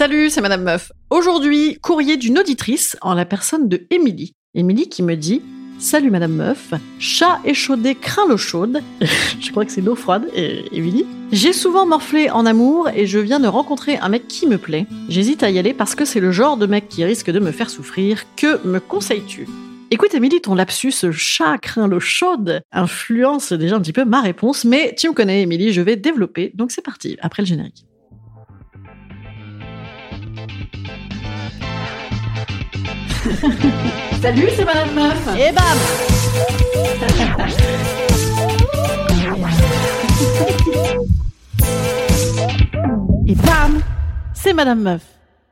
Salut, c'est Madame Meuf. Aujourd'hui, courrier d'une auditrice en la personne de Émilie. Émilie qui me dit Salut Madame Meuf, chat échaudé craint l'eau chaude. je crois que c'est l'eau froide, Émilie. J'ai souvent morflé en amour et je viens de rencontrer un mec qui me plaît. J'hésite à y aller parce que c'est le genre de mec qui risque de me faire souffrir. Que me conseilles-tu? Écoute, Émilie, ton lapsus chat craint l'eau chaude influence déjà un petit peu ma réponse, mais tu me connais, Émilie, je vais développer. Donc c'est parti, après le générique. Salut, c'est Madame Meuf. Et bam Et bam C'est Madame Meuf.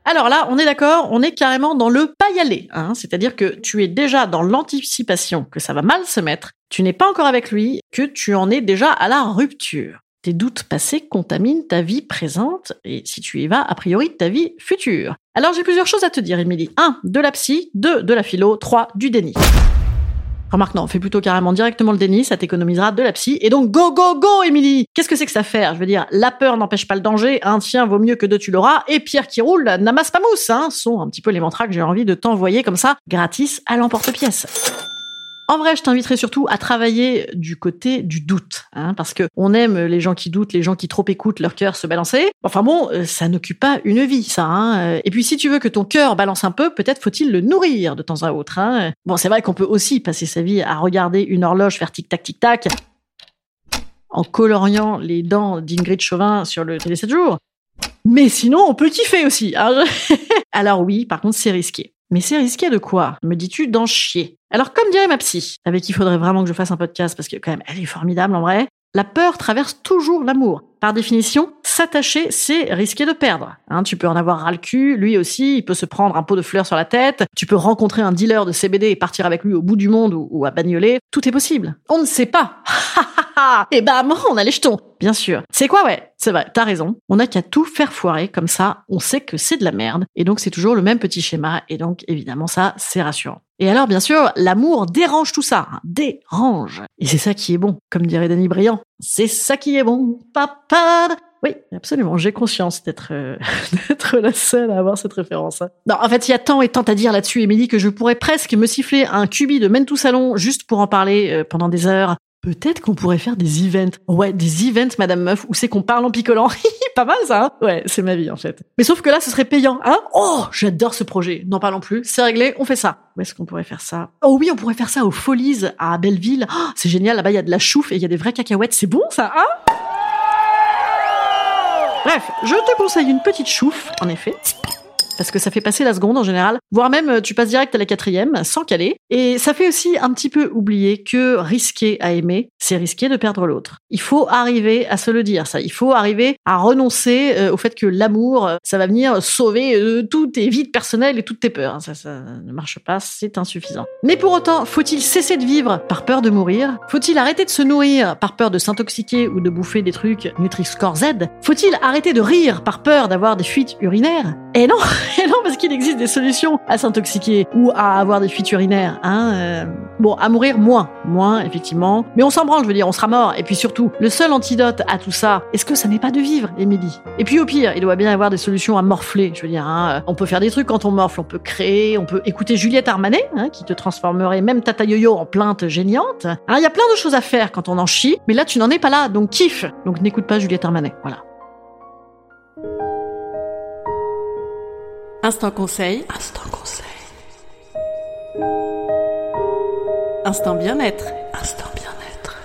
Alors là, on est d'accord, on est carrément dans le pas y aller. Hein C'est-à-dire que tu es déjà dans l'anticipation que ça va mal se mettre, tu n'es pas encore avec lui, que tu en es déjà à la rupture. Tes doutes passés contaminent ta vie présente et si tu y vas, a priori, ta vie future. Alors j'ai plusieurs choses à te dire, Émilie. 1. De la psy. 2. De la philo. 3. Du déni. Remarque, non, fais plutôt carrément directement le déni, ça t'économisera de la psy. Et donc, go, go, go, Émilie Qu'est-ce que c'est que ça fait Je veux dire, la peur n'empêche pas le danger, un tien vaut mieux que deux tu l'auras, et Pierre qui roule n'amasse pas mousse, hein, sont un petit peu les mantras que j'ai envie de t'envoyer comme ça, gratis, à l'emporte-pièce. En vrai, je t'inviterai surtout à travailler du côté du doute, hein, parce que on aime les gens qui doutent, les gens qui trop écoutent leur cœur se balancer. Enfin bon, euh, ça n'occupe pas une vie, ça. Hein. Et puis si tu veux que ton cœur balance un peu, peut-être faut-il le nourrir de temps à autre. Hein. Bon, c'est vrai qu'on peut aussi passer sa vie à regarder une horloge faire tic tac tic tac en coloriant les dents d'Ingrid Chauvin sur le télé 7 jours. Mais sinon, on peut kiffer aussi. Hein. Alors oui, par contre, c'est risqué. Mais c'est risqué de quoi? Me dis-tu d'en chier? Alors comme dirait ma psy, avec qui il faudrait vraiment que je fasse un podcast parce que quand même elle est formidable en vrai, la peur traverse toujours l'amour. Par définition, s'attacher, c'est risquer de perdre. Hein, tu peux en avoir ras le cul, lui aussi, il peut se prendre un pot de fleurs sur la tête, tu peux rencontrer un dealer de CBD et partir avec lui au bout du monde ou, à Bagnolet. Tout est possible. On ne sait pas. et bam, on a les jetons. Bien sûr. C'est quoi, ouais? C'est vrai, t'as raison. On n'a qu'à tout faire foirer, comme ça, on sait que c'est de la merde. Et donc, c'est toujours le même petit schéma. Et donc, évidemment, ça, c'est rassurant. Et alors, bien sûr, l'amour dérange tout ça. Hein. dérange. Et c'est ça qui est bon, comme dirait Danny Briand. C'est ça qui est bon. Papa. Oui, absolument. J'ai conscience d'être euh, d'être la seule à avoir cette référence. Hein. Non, en fait, il y a tant et tant à dire là-dessus, Émilie, que je pourrais presque me siffler un cubi de Mentou Salon juste pour en parler euh, pendant des heures. Peut-être qu'on pourrait faire des events. Ouais, des events, Madame Meuf, où c'est qu'on parle en picolant. Pas mal ça, hein Ouais, c'est ma vie en fait. Mais sauf que là, ce serait payant, hein Oh, j'adore ce projet. N'en parlons plus. C'est réglé, on fait ça. Où est-ce qu'on pourrait faire ça? Oh oui, on pourrait faire ça aux Folies à Belleville. Oh, c'est génial, là-bas il y a de la chouffe et il y a des vraies cacahuètes. C'est bon ça, hein? Bref, je te conseille une petite chouffe, en effet parce que ça fait passer la seconde en général, voire même euh, tu passes direct à la quatrième sans caler. Et ça fait aussi un petit peu oublier que risquer à aimer, c'est risquer de perdre l'autre. Il faut arriver à se le dire, ça. Il faut arriver à renoncer euh, au fait que l'amour, euh, ça va venir sauver toutes tes vides personnelles et toutes tes peurs. Ça, ça ne marche pas, c'est insuffisant. Mais pour autant, faut-il cesser de vivre par peur de mourir? Faut-il arrêter de se nourrir par peur de s'intoxiquer ou de bouffer des trucs Nutri-Score Z? Faut-il arrêter de rire par peur d'avoir des fuites urinaires? Et non, et non, parce qu'il existe des solutions à s'intoxiquer ou à avoir des fuites urinaires. Hein, euh. Bon, à mourir moins, moins effectivement. Mais on s'en branle, je veux dire, on sera mort. Et puis surtout, le seul antidote à tout ça, est-ce que ça n'est pas de vivre, Émilie? Et puis au pire, il doit bien y avoir des solutions à morfler. Je veux dire, hein, on peut faire des trucs quand on morfle, on peut créer, on peut écouter Juliette Armanet, hein, qui te transformerait même Tata Yo-Yo en plainte géniante. Hein, il y a plein de choses à faire quand on en chie, mais là tu n'en es pas là, donc kiffe. Donc n'écoute pas Juliette Armanet, voilà. Instant conseil. Instant conseil. Instant bien-être. Instant bien-être.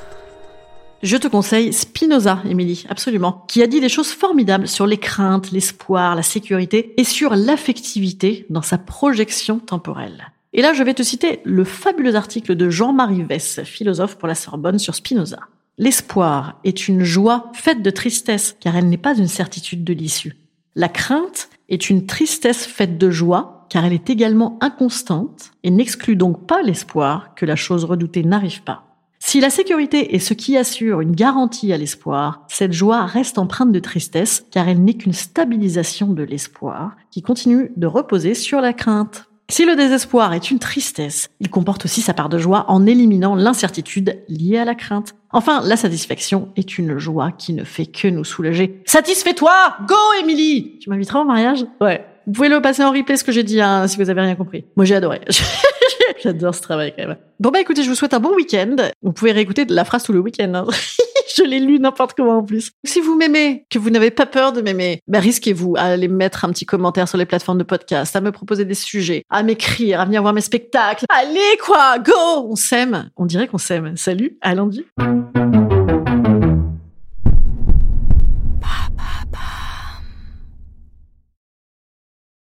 Je te conseille Spinoza, Émilie, absolument, qui a dit des choses formidables sur les craintes, l'espoir, la sécurité et sur l'affectivité dans sa projection temporelle. Et là, je vais te citer le fabuleux article de Jean-Marie Vess, philosophe pour la Sorbonne, sur Spinoza. L'espoir est une joie faite de tristesse, car elle n'est pas une certitude de l'issue. La crainte est une tristesse faite de joie, car elle est également inconstante et n'exclut donc pas l'espoir que la chose redoutée n'arrive pas. Si la sécurité est ce qui assure une garantie à l'espoir, cette joie reste empreinte de tristesse, car elle n'est qu'une stabilisation de l'espoir qui continue de reposer sur la crainte. Si le désespoir est une tristesse, il comporte aussi sa part de joie en éliminant l'incertitude liée à la crainte. Enfin, la satisfaction est une joie qui ne fait que nous soulager. Satisfais-toi Go, Émilie Tu m'inviteras au mariage? Ouais. Vous pouvez le passer en replay ce que j'ai dit, hein, si vous avez rien compris. Moi, j'ai adoré. J'adore ce travail quand même. Bon bah écoutez, je vous souhaite un bon week-end. Vous pouvez réécouter la phrase tout le week-end. Hein. je l'ai lu n'importe comment en plus. Si vous m'aimez, que vous n'avez pas peur de m'aimer, bah risquez-vous à aller mettre un petit commentaire sur les plateformes de podcast, à me proposer des sujets, à m'écrire, à venir voir mes spectacles. Allez quoi, go On s'aime. On dirait qu'on s'aime. Salut, à lundi.